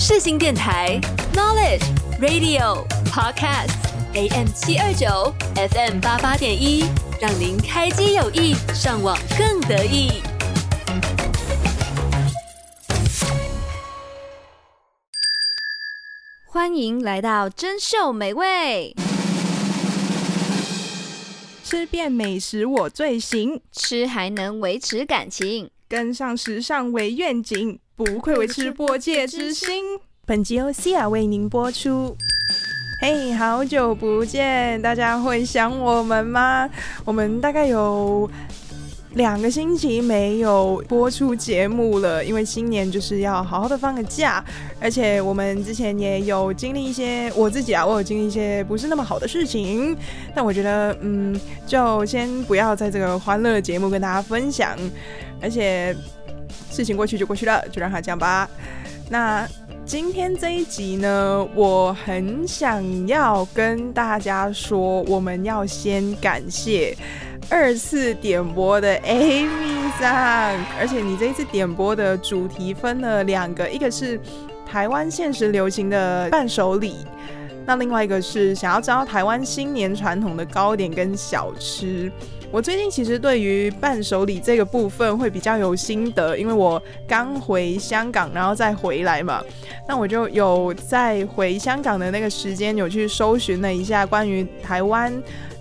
世新电台 Knowledge Radio Podcast AM 七二九 FM 八八点一，让您开机有意，上网更得意。欢迎来到珍秀美味，吃遍美食我最行，吃还能维持感情，跟上时尚为愿景，不愧为吃播界之星。本集由 Cia 为您播出。嘿，好久不见，大家会想我们吗？我们大概有。两个星期没有播出节目了，因为新年就是要好好的放个假，而且我们之前也有经历一些，我自己啊，我有经历一些不是那么好的事情，但我觉得，嗯，就先不要在这个欢乐节目跟大家分享，而且事情过去就过去了，就让它这样吧。那今天这一集呢，我很想要跟大家说，我们要先感谢。二次点播的 Amy 桑，而且你这一次点播的主题分了两个，一个是台湾现实流行的伴手礼，那另外一个是想要知道台湾新年传统的糕点跟小吃。我最近其实对于伴手礼这个部分会比较有心得，因为我刚回香港，然后再回来嘛，那我就有在回香港的那个时间有去搜寻了一下关于台湾。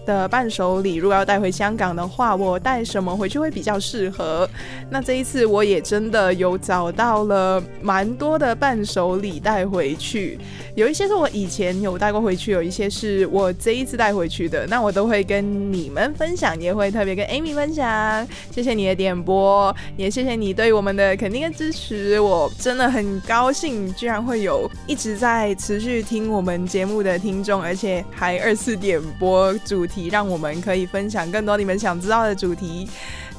的伴手礼，如果要带回香港的话，我带什么回去会比较适合？那这一次我也真的有找到了蛮多的伴手礼带回去，有一些是我以前有带过回去，有一些是我这一次带回去的，那我都会跟你们分享，也会特别跟 Amy 分享。谢谢你的点播，也谢谢你对我们的肯定跟支持，我真的很高兴，居然会有一直在持续听我们节目的听众，而且还二次点播主题。让我们可以分享更多你们想知道的主题。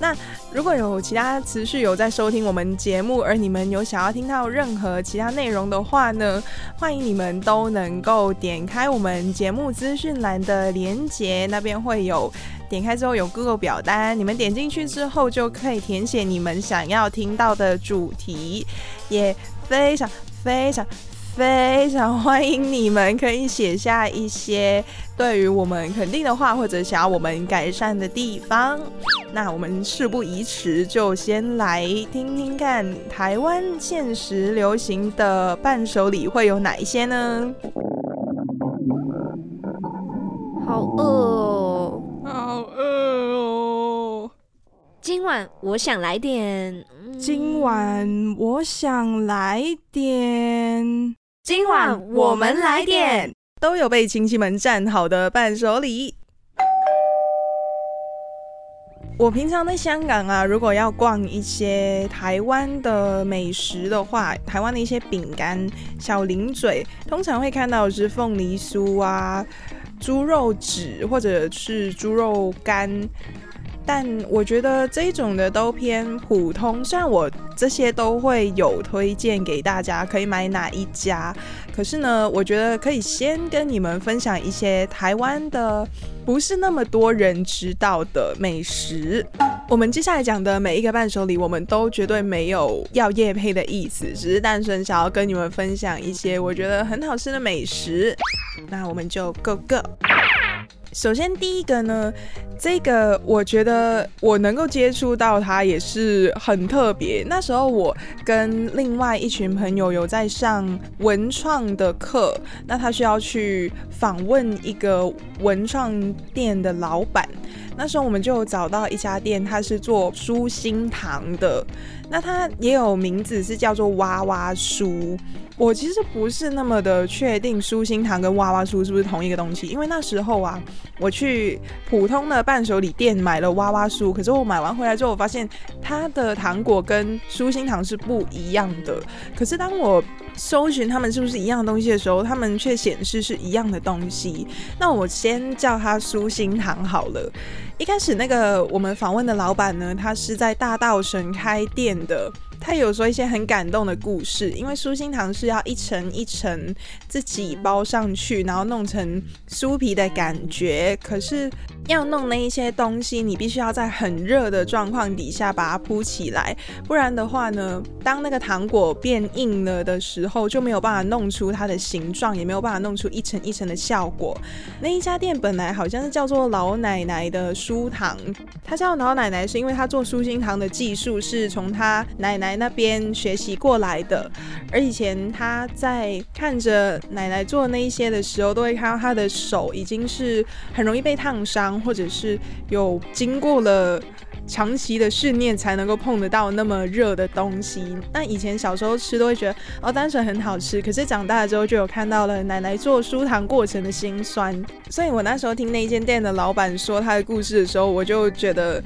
那如果有其他持续有在收听我们节目，而你们有想要听到任何其他内容的话呢，欢迎你们都能够点开我们节目资讯栏的连接，那边会有点开之后有 Google 表单，你们点进去之后就可以填写你们想要听到的主题，也非常非常。非常欢迎你们可以写下一些对于我们肯定的话，或者想要我们改善的地方。那我们事不宜迟，就先来听听看台湾现实流行的伴手礼会有哪一些呢？好饿哦，好饿哦！今晚我想来点，今晚我想来点。今晚我们来点都有被亲戚们占好的伴手礼。我平常在香港啊，如果要逛一些台湾的美食的话，台湾的一些饼干、小零嘴，通常会看到是凤梨酥啊、猪肉纸或者是猪肉干。但我觉得这种的都偏普通，虽然我这些都会有推荐给大家可以买哪一家，可是呢，我觉得可以先跟你们分享一些台湾的不是那么多人知道的美食。我们接下来讲的每一个伴手礼，我们都绝对没有要夜配的意思，只是单纯想要跟你们分享一些我觉得很好吃的美食。那我们就 go go。首先，第一个呢，这个我觉得我能够接触到它也是很特别。那时候我跟另外一群朋友有在上文创的课，那他需要去访问一个文创店的老板。那时候我们就找到一家店，它是做酥心堂的，那它也有名字是叫做娃娃书。我其实不是那么的确定舒心糖跟娃娃酥是不是同一个东西，因为那时候啊，我去普通的伴手礼店买了娃娃酥，可是我买完回来之后，我发现它的糖果跟舒心糖是不一样的。可是当我搜寻他们是不是一样的东西的时候，他们却显示是一样的东西。那我先叫它舒心糖好了。一开始那个我们访问的老板呢，他是在大道神开店的。他有说一些很感动的故事，因为酥心糖是要一层一层自己包上去，然后弄成酥皮的感觉。可是要弄那一些东西，你必须要在很热的状况底下把它铺起来，不然的话呢，当那个糖果变硬了的时候，就没有办法弄出它的形状，也没有办法弄出一层一层的效果。那一家店本来好像是叫做老奶奶的酥糖，他叫老奶奶是因为他做酥心糖的技术是从他奶奶那边学习过来的，而以前他在看着奶奶做那一些的时候，都会看到他的手已经是很容易被烫伤，或者是有经过了长期的训练才能够碰得到那么热的东西。那以前小时候吃都会觉得哦，单纯很好吃，可是长大了之后就有看到了奶奶做酥糖过程的辛酸。所以我那时候听那间店的老板说他的故事的时候，我就觉得。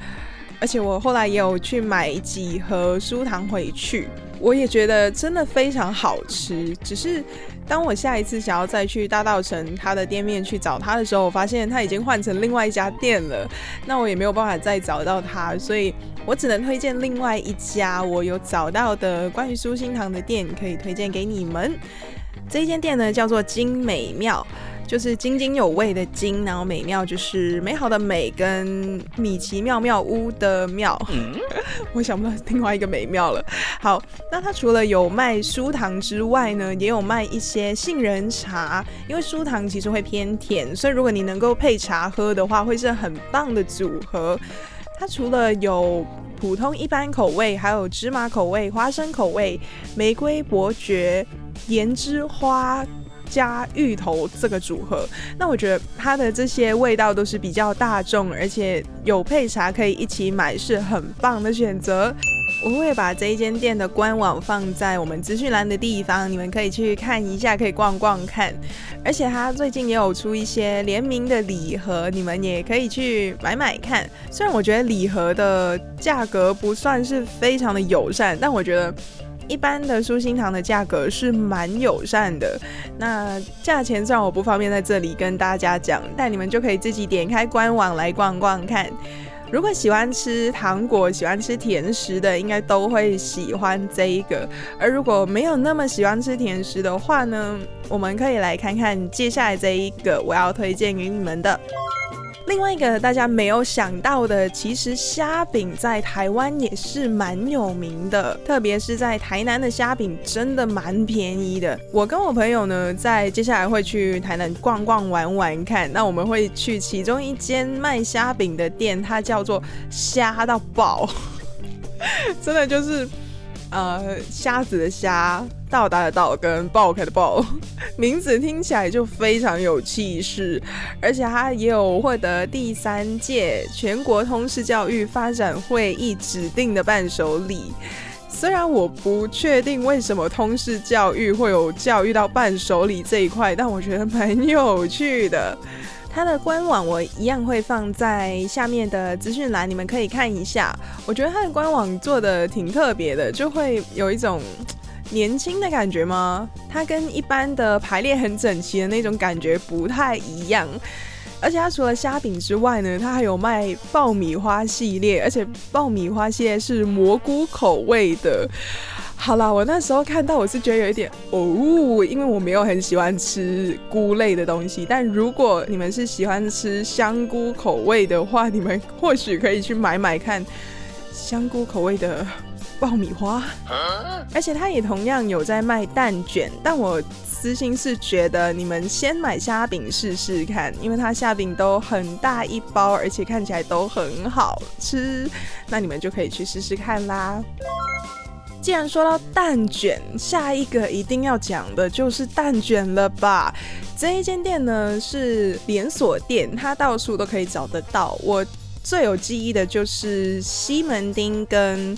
而且我后来也有去买几盒酥糖回去，我也觉得真的非常好吃。只是当我下一次想要再去大稻城他的店面去找他的时候，我发现他已经换成另外一家店了，那我也没有办法再找到他，所以我只能推荐另外一家我有找到的关于酥心糖的店，可以推荐给你们。这一间店呢叫做精美妙。就是津津有味的津，然后美妙就是美好的美，跟米奇妙妙屋的妙。嗯、我想不到另外一个美妙了。好，那它除了有卖酥糖之外呢，也有卖一些杏仁茶。因为酥糖其实会偏甜，所以如果你能够配茶喝的话，会是很棒的组合。它除了有普通一般口味，还有芝麻口味、花生口味、玫瑰伯爵、盐之花。加芋头这个组合，那我觉得它的这些味道都是比较大众，而且有配茶可以一起买，是很棒的选择。我会把这一间店的官网放在我们资讯栏的地方，你们可以去看一下，可以逛逛看。而且它最近也有出一些联名的礼盒，你们也可以去买买看。虽然我觉得礼盒的价格不算是非常的友善，但我觉得。一般的舒心糖的价格是蛮友善的，那价钱虽然我不方便在这里跟大家讲，但你们就可以自己点开官网来逛逛看。如果喜欢吃糖果、喜欢吃甜食的，应该都会喜欢这一个。而如果没有那么喜欢吃甜食的话呢，我们可以来看看接下来这一个我要推荐给你们的。另外一个大家没有想到的，其实虾饼在台湾也是蛮有名的，特别是在台南的虾饼真的蛮便宜的。我跟我朋友呢，在接下来会去台南逛逛玩玩看，那我们会去其中一间卖虾饼的店，它叫做虾到爆，真的就是。呃，虾子的虾，到达的到，跟爆开的爆，名字听起来就非常有气势，而且它也有获得第三届全国通识教育发展会议指定的伴手礼。虽然我不确定为什么通识教育会有教育到伴手礼这一块，但我觉得蛮有趣的。它的官网我一样会放在下面的资讯栏，你们可以看一下。我觉得它的官网做的挺特别的，就会有一种年轻的感觉吗？它跟一般的排列很整齐的那种感觉不太一样。而且它除了虾饼之外呢，它还有卖爆米花系列，而且爆米花系列是蘑菇口味的。好啦，我那时候看到我是觉得有一点哦，因为我没有很喜欢吃菇类的东西。但如果你们是喜欢吃香菇口味的话，你们或许可以去买买看香菇口味的爆米花。而且它也同样有在卖蛋卷，但我私心是觉得你们先买虾饼试试看，因为它虾饼都很大一包，而且看起来都很好吃，那你们就可以去试试看啦。既然说到蛋卷，下一个一定要讲的就是蛋卷了吧？这一间店呢是连锁店，它到处都可以找得到。我最有记忆的就是西门町跟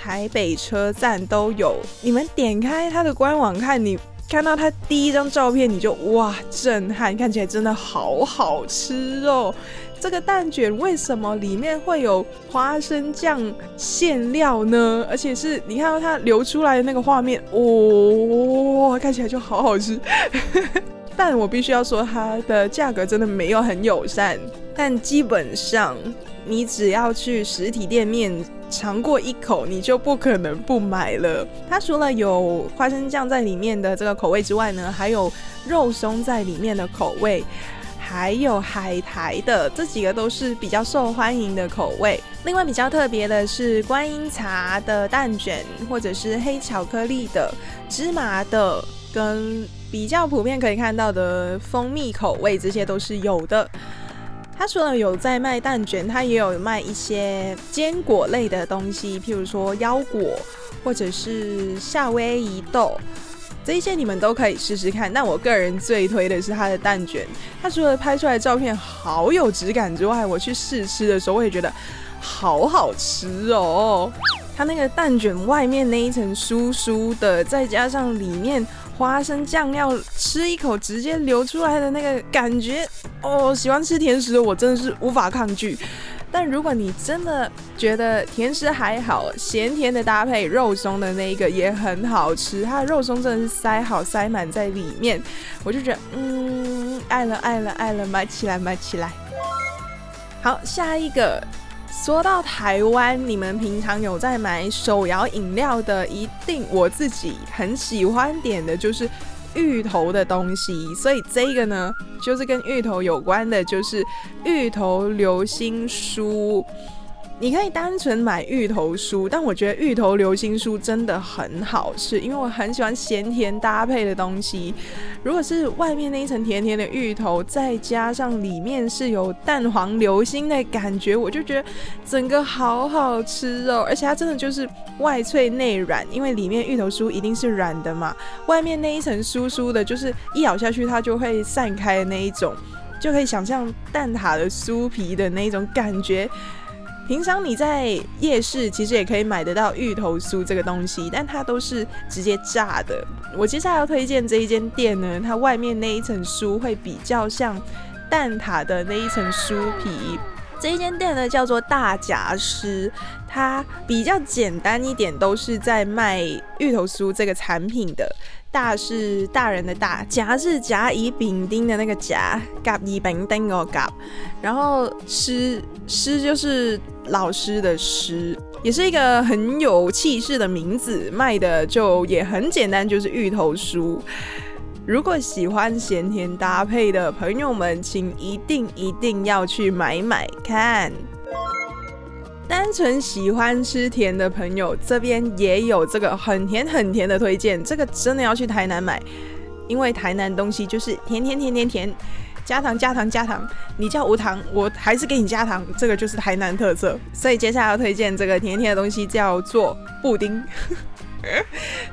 台北车站都有。你们点开它的官网看，你看到它第一张照片，你就哇震撼，看起来真的好好吃哦。这个蛋卷为什么里面会有花生酱馅料呢？而且是你看到它流出来的那个画面，哦，看起来就好好吃。但我必须要说，它的价格真的没有很友善。但基本上你只要去实体店面尝过一口，你就不可能不买了。它除了有花生酱在里面的这个口味之外呢，还有肉松在里面的口味，还有海苔的，这几个都是比较受欢迎的口味。另外比较特别的是观音茶的蛋卷，或者是黑巧克力的、芝麻的，跟比较普遍可以看到的蜂蜜口味，这些都是有的。它除了有在卖蛋卷，它也有卖一些坚果类的东西，譬如说腰果或者是夏威夷豆，这一些你们都可以试试看。但我个人最推的是它的蛋卷，它除了拍出来的照片好有质感之外，我去试吃的时候我也觉得好好吃哦。它那个蛋卷外面那一层酥酥的，再加上里面。花生酱要吃一口直接流出来的那个感觉哦，喜欢吃甜食的我真的是无法抗拒。但如果你真的觉得甜食还好，咸甜的搭配，肉松的那一个也很好吃。它的肉松真的是塞好塞满在里面，我就觉得嗯，爱了爱了爱了，买起来买起来。好，下一个。说到台湾，你们平常有在买手摇饮料的，一定我自己很喜欢点的就是芋头的东西，所以这个呢，就是跟芋头有关的，就是芋头流心酥。你可以单纯买芋头酥，但我觉得芋头流心酥真的很好吃，因为我很喜欢咸甜搭配的东西。如果是外面那一层甜甜的芋头，再加上里面是有蛋黄流心的感觉，我就觉得整个好好吃哦！而且它真的就是外脆内软，因为里面芋头酥一定是软的嘛，外面那一层酥酥的，就是一咬下去它就会散开的那一种，就可以想象蛋挞的酥皮的那种感觉。平常你在夜市其实也可以买得到芋头酥这个东西，但它都是直接炸的。我接下来要推荐这一间店呢，它外面那一层酥会比较像蛋挞的那一层酥皮。这一间店呢叫做大夹师，它比较简单一点，都是在卖芋头酥这个产品的。大是大人的大，甲是甲乙丙丁的那个甲，甲乙丙丁哦甲，然后师师就是老师的师，也是一个很有气势的名字，卖的就也很简单，就是芋头酥。如果喜欢咸甜搭配的朋友们，请一定一定要去买买看。单纯喜欢吃甜的朋友，这边也有这个很甜很甜的推荐。这个真的要去台南买，因为台南东西就是甜甜甜甜甜，加糖加糖加糖。你叫无糖，我还是给你加糖。这个就是台南特色。所以接下来要推荐这个甜甜的东西，叫做布丁。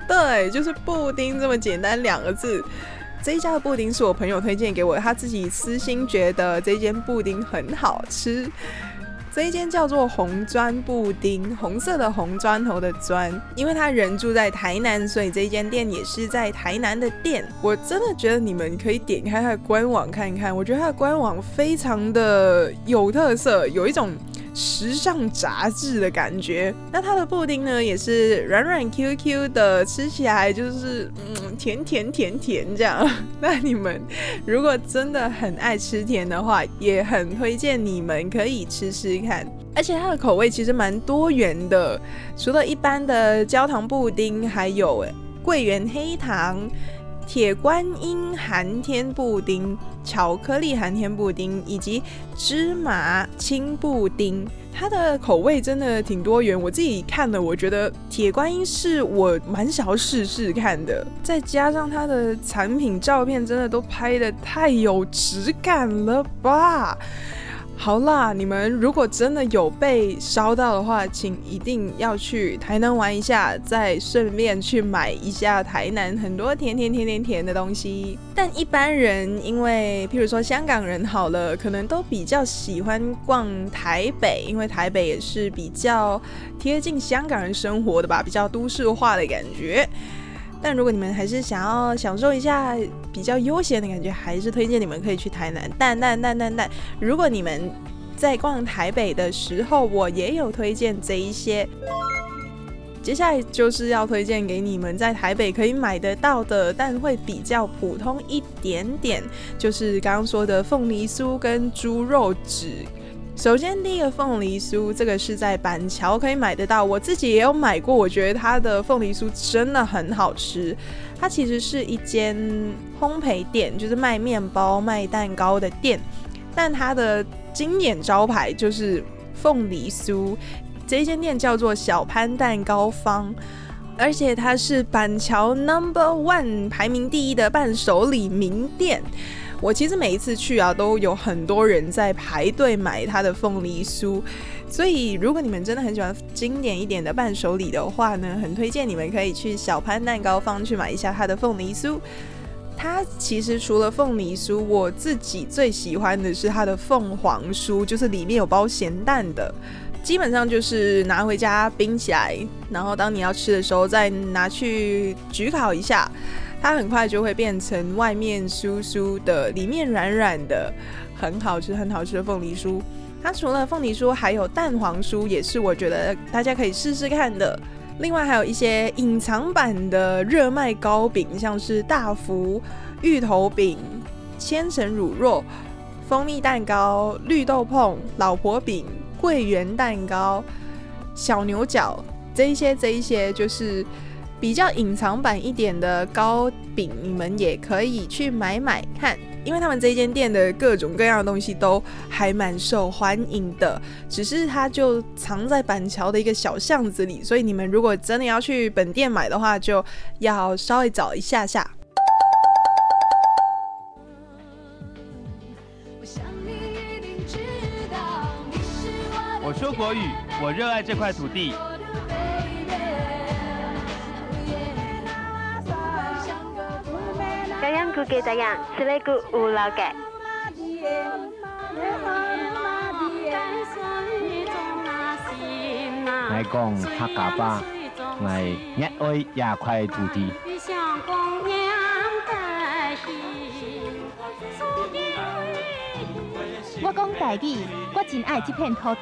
对，就是布丁这么简单两个字。这一家的布丁是我朋友推荐给我，他自己私心觉得这间布丁很好吃。这一间叫做红砖布丁，红色的红砖头的砖，因为他人住在台南，所以这一间店也是在台南的店。我真的觉得你们可以点开他的官网看一看，我觉得他的官网非常的有特色，有一种。时尚杂志的感觉，那它的布丁呢也是软软 Q Q 的，吃起来就是嗯甜甜甜甜这样。那你们如果真的很爱吃甜的话，也很推荐你们可以吃吃看。而且它的口味其实蛮多元的，除了一般的焦糖布丁，还有桂圆黑糖。铁观音寒天布丁、巧克力寒天布丁以及芝麻青布丁，它的口味真的挺多元。我自己看了，我觉得铁观音是我蛮想要试试看的。再加上它的产品照片，真的都拍得太有质感了吧！好啦，你们如果真的有被烧到的话，请一定要去台南玩一下，再顺便去买一下台南很多甜甜甜甜甜的东西。但一般人，因为譬如说香港人好了，可能都比较喜欢逛台北，因为台北也是比较贴近香港人生活的吧，比较都市化的感觉。但如果你们还是想要享受一下比较悠闲的感觉，还是推荐你们可以去台南。但但但但但，如果你们在逛台北的时候，我也有推荐这一些。接下来就是要推荐给你们在台北可以买得到的，但会比较普通一点点，就是刚刚说的凤梨酥跟猪肉纸。首先，第一个凤梨酥，这个是在板桥可以买得到，我自己也有买过，我觉得它的凤梨酥真的很好吃。它其实是一间烘焙店，就是卖面包、卖蛋糕的店，但它的经典招牌就是凤梨酥。这一间店叫做小潘蛋糕坊，而且它是板桥 Number One 排名第一的伴手礼名店。我其实每一次去啊，都有很多人在排队买它的凤梨酥，所以如果你们真的很喜欢经典一点的伴手礼的话呢，很推荐你们可以去小潘蛋糕坊去买一下它的凤梨酥。它其实除了凤梨酥，我自己最喜欢的是它的凤凰酥，就是里面有包咸蛋的，基本上就是拿回家冰起来，然后当你要吃的时候再拿去焗烤一下。它很快就会变成外面酥酥的，里面软软的，很好吃，很好吃的凤梨酥。它除了凤梨酥，还有蛋黄酥，也是我觉得大家可以试试看的。另外还有一些隐藏版的热卖糕饼，像是大福、芋头饼、千层乳酪、蜂蜜蛋糕、绿豆椪、老婆饼、桂圆蛋糕、小牛角，这一些，这一些就是。比较隐藏版一点的糕饼，你们也可以去买买看，因为他们这间店的各种各样的东西都还蛮受欢迎的。只是它就藏在板桥的一个小巷子里，所以你们如果真的要去本店买的话，就要稍微找一下下。我说国语，我热爱这块土地。个无老盖。来讲客家话，来热爱这块土地。我讲台语，我真爱这片土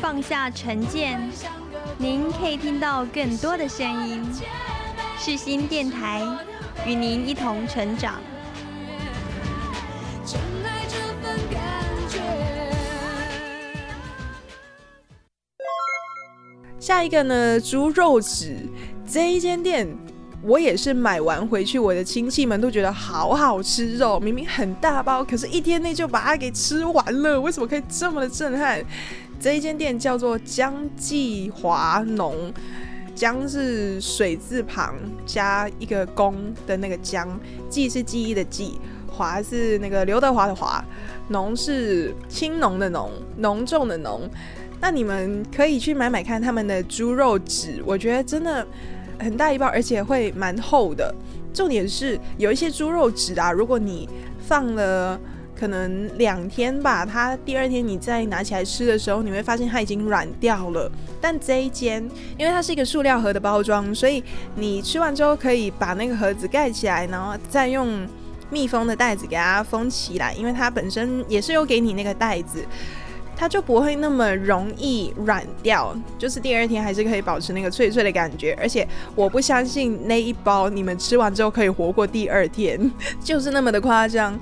放下成见，您可以听到更多的声音。世新电台与您一同成长。下一个呢？猪肉纸这一间店，我也是买完回去，我的亲戚们都觉得好好吃肉。明明很大包，可是一天内就把它给吃完了。为什么可以这么的震撼？这一间店叫做江记华农，江是水字旁加一个工的那个江，记是记忆的记，华是那个刘德华的华，农是青农的农，浓重的浓。那你们可以去买买看他们的猪肉纸，我觉得真的很大一包，而且会蛮厚的。重点是有一些猪肉纸啊，如果你放了。可能两天吧，它第二天你再拿起来吃的时候，你会发现它已经软掉了。但这一间，因为它是一个塑料盒的包装，所以你吃完之后可以把那个盒子盖起来，然后再用密封的袋子给它封起来。因为它本身也是有给你那个袋子，它就不会那么容易软掉。就是第二天还是可以保持那个脆脆的感觉。而且我不相信那一包你们吃完之后可以活过第二天，就是那么的夸张。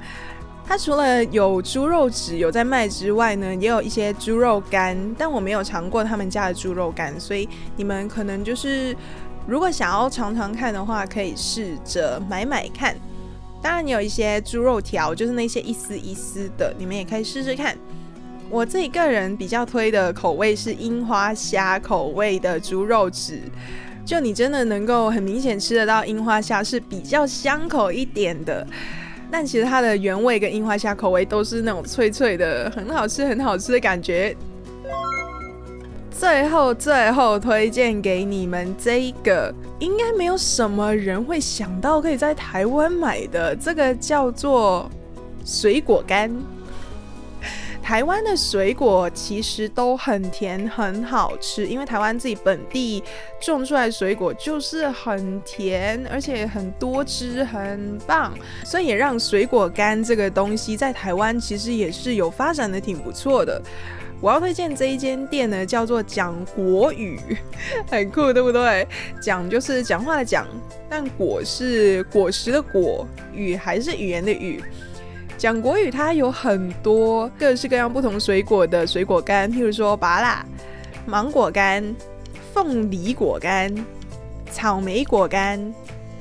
它除了有猪肉纸有在卖之外呢，也有一些猪肉干，但我没有尝过他们家的猪肉干，所以你们可能就是如果想要尝尝看的话，可以试着买买看。当然，你有一些猪肉条，就是那些一丝一丝的，你们也可以试试看。我自己个人比较推的口味是樱花虾口味的猪肉纸，就你真的能够很明显吃得到樱花虾是比较香口一点的。但其实它的原味跟樱花虾口味都是那种脆脆的，很好吃，很好吃的感觉。最后，最后推荐给你们这一个，应该没有什么人会想到可以在台湾买的，这个叫做水果干。台湾的水果其实都很甜，很好吃，因为台湾自己本地种出来的水果就是很甜，而且很多汁，很棒，所以也让水果干这个东西在台湾其实也是有发展的挺不错的。我要推荐这一间店呢，叫做讲国语，很酷，对不对？讲就是讲话的讲，但果是果实的果，语还是语言的语。讲国语它有很多各式各样不同水果的水果干，譬如说芭乐、芒果干、凤梨果干、草莓果干、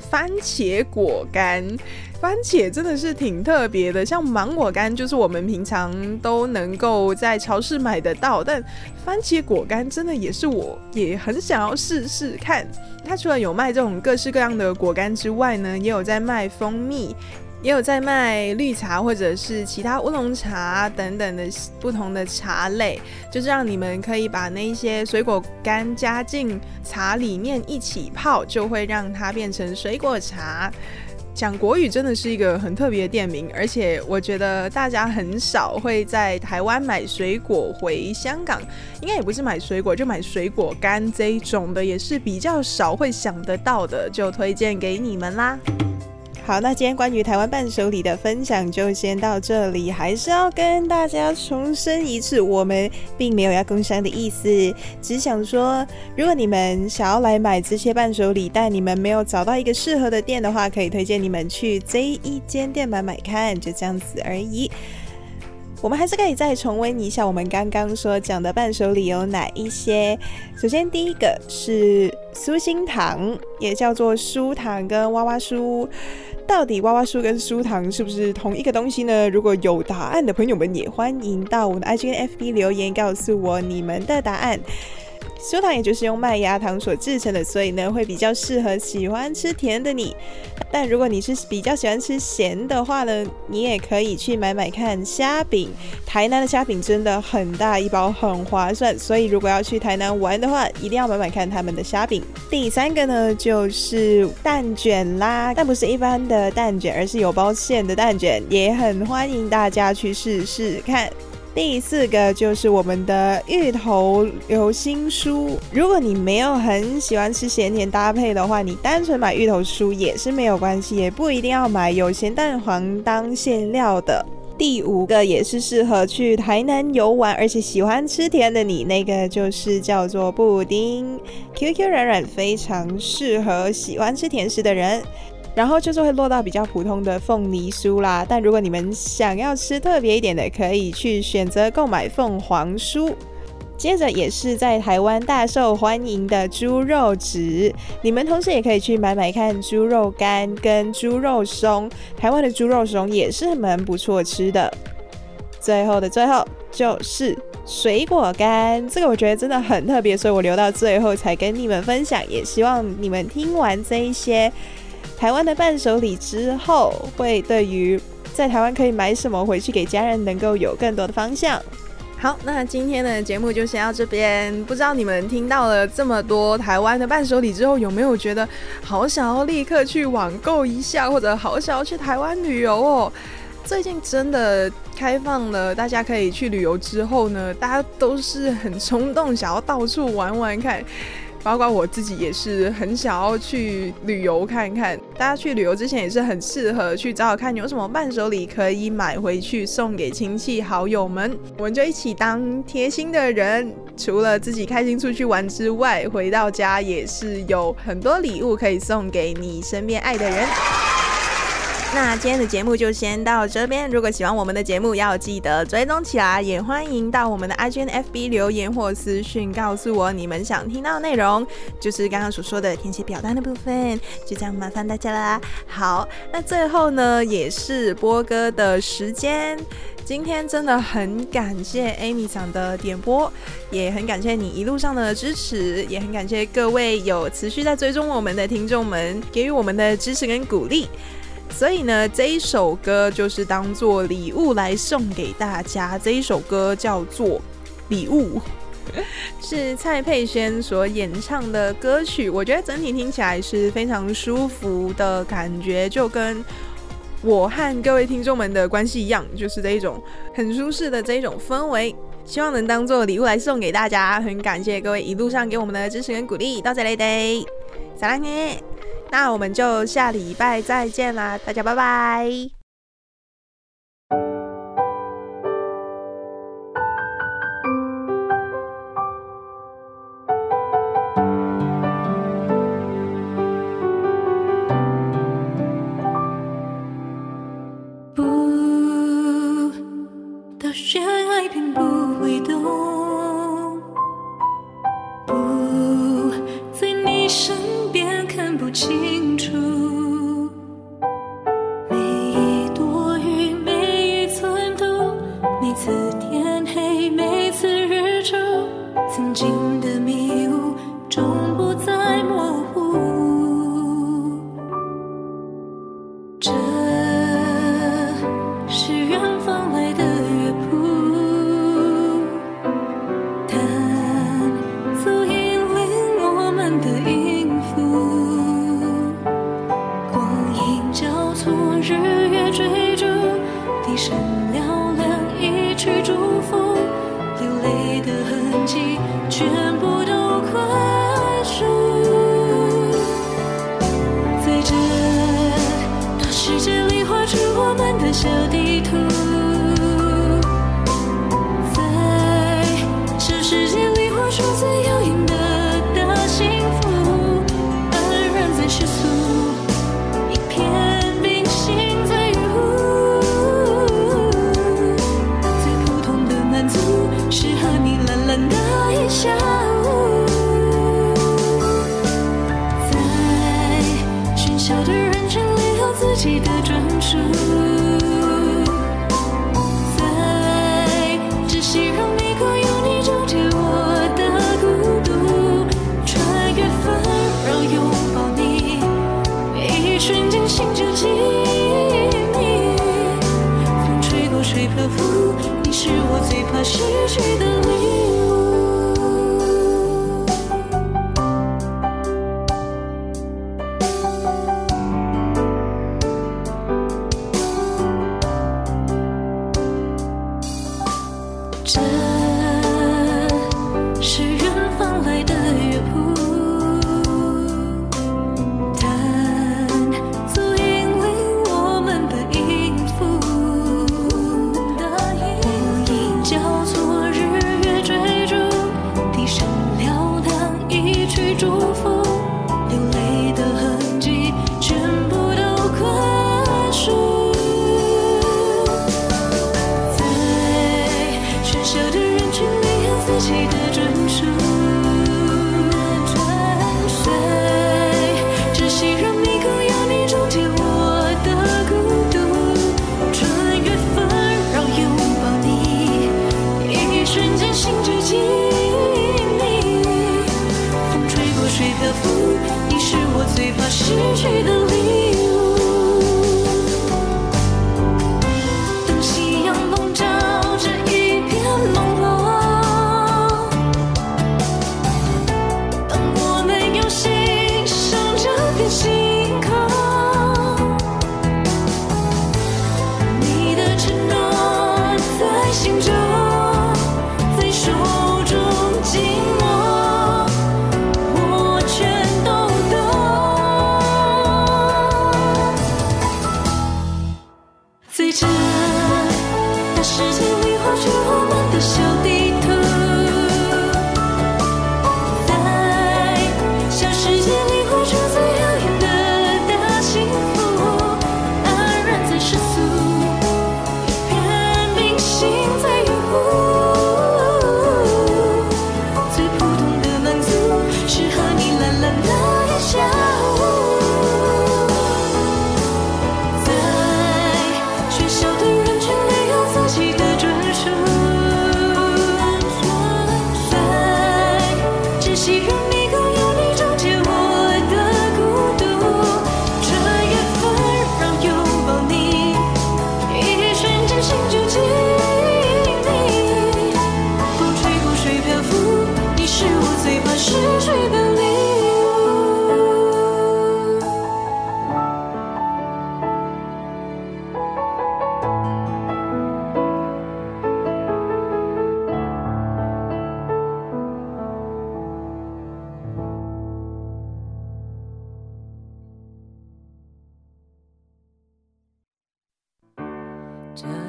番茄果干。番茄真的是挺特别的，像芒果干就是我们平常都能够在超市买得到，但番茄果干真的也是我也很想要试试看。它除了有卖这种各式各样的果干之外呢，也有在卖蜂蜜，也有在卖绿茶或者是其他乌龙茶等等的不同的茶类，就是让你们可以把那些水果干加进茶里面一起泡，就会让它变成水果茶。讲国语真的是一个很特别的店名，而且我觉得大家很少会在台湾买水果回香港，应该也不是买水果，就买水果干这一种的，也是比较少会想得到的，就推荐给你们啦。好，那今天关于台湾伴手礼的分享就先到这里。还是要跟大家重申一次，我们并没有要工商的意思，只想说，如果你们想要来买这些伴手礼，但你们没有找到一个适合的店的话，可以推荐你们去这一间店买买看，就这样子而已。我们还是可以再重温一下我们刚刚所讲的伴手礼有哪一些。首先，第一个是酥心糖，也叫做酥糖跟娃娃酥。到底娃娃酥跟酥糖是不是同一个东西呢？如果有答案的朋友们，也欢迎到我的 IG 跟 FB 留言告诉我你们的答案。酥糖也就是用麦芽糖所制成的，所以呢会比较适合喜欢吃甜的你。但如果你是比较喜欢吃咸的话呢，你也可以去买买看虾饼。台南的虾饼真的很大一包，很划算，所以如果要去台南玩的话，一定要买买看他们的虾饼。第三个呢就是蛋卷啦，但不是一般的蛋卷，而是有包馅的蛋卷，也很欢迎大家去试试看。第四个就是我们的芋头流心酥。如果你没有很喜欢吃咸甜搭配的话，你单纯买芋头酥也是没有关系，也不一定要买有咸蛋黄当馅料的。第五个也是适合去台南游玩，而且喜欢吃甜的你，那个就是叫做布丁，Q Q 软软，非常适合喜欢吃甜食的人。然后就是会落到比较普通的凤梨酥啦，但如果你们想要吃特别一点的，可以去选择购买凤凰酥。接着也是在台湾大受欢迎的猪肉纸，你们同时也可以去买买看猪肉干跟猪肉松，台湾的猪肉松也是蛮不错吃的。最后的最后就是水果干，这个我觉得真的很特别，所以我留到最后才跟你们分享，也希望你们听完这一些。台湾的伴手礼之后，会对于在台湾可以买什么回去给家人，能够有更多的方向。好，那今天的节目就先到这边。不知道你们听到了这么多台湾的伴手礼之后，有没有觉得好想要立刻去网购一下，或者好想要去台湾旅游哦？最近真的开放了，大家可以去旅游之后呢，大家都是很冲动，想要到处玩玩看。包括我自己也是很想要去旅游看看，大家去旅游之前也是很适合去找找看有什么伴手礼可以买回去送给亲戚好友们，我们就一起当贴心的人，除了自己开心出去玩之外，回到家也是有很多礼物可以送给你身边爱的人。那今天的节目就先到这边。如果喜欢我们的节目，要记得追踪起来，也欢迎到我们的 IGNFB 留言或私讯告诉我你们想听到的内容，就是刚刚所说的填写表单的部分。就这样麻烦大家啦。好，那最后呢，也是波哥的时间。今天真的很感谢 Amy 桑的点播，也很感谢你一路上的支持，也很感谢各位有持续在追踪我们的听众们给予我们的支持跟鼓励。所以呢，这一首歌就是当做礼物来送给大家。这一首歌叫做《礼物》，是蔡佩轩所演唱的歌曲。我觉得整体听起来是非常舒服的感觉，就跟我和各位听众们的关系一样，就是这一种很舒适的这一种氛围。希望能当做礼物来送给大家。很感谢各位一路上给我们的支持跟鼓励。到这里，得小蓝耶。那我们就下礼拜再见啦大家拜拜。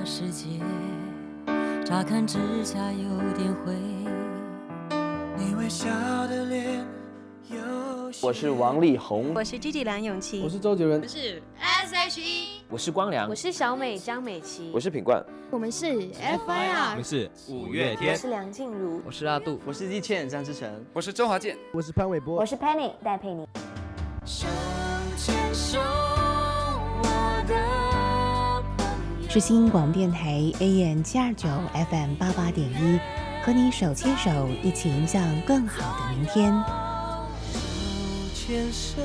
世界，乍看之下有点灰。你微笑的脸，我是王力宏，我是 Gigi 梁咏琪，我是周杰伦，我是 S.H.E，我是光良，我是小美张美琪，我是品冠，我们是 F.I.R，我们是五月天，我是梁静茹，我是阿杜，我是易倩张智成，我是周华健，我是潘玮柏，我是 Penny 戴佩妮。是新广电台 AM 七二九 FM 八八点一，和你手牵手，一起迎向更好的明天。手牵手，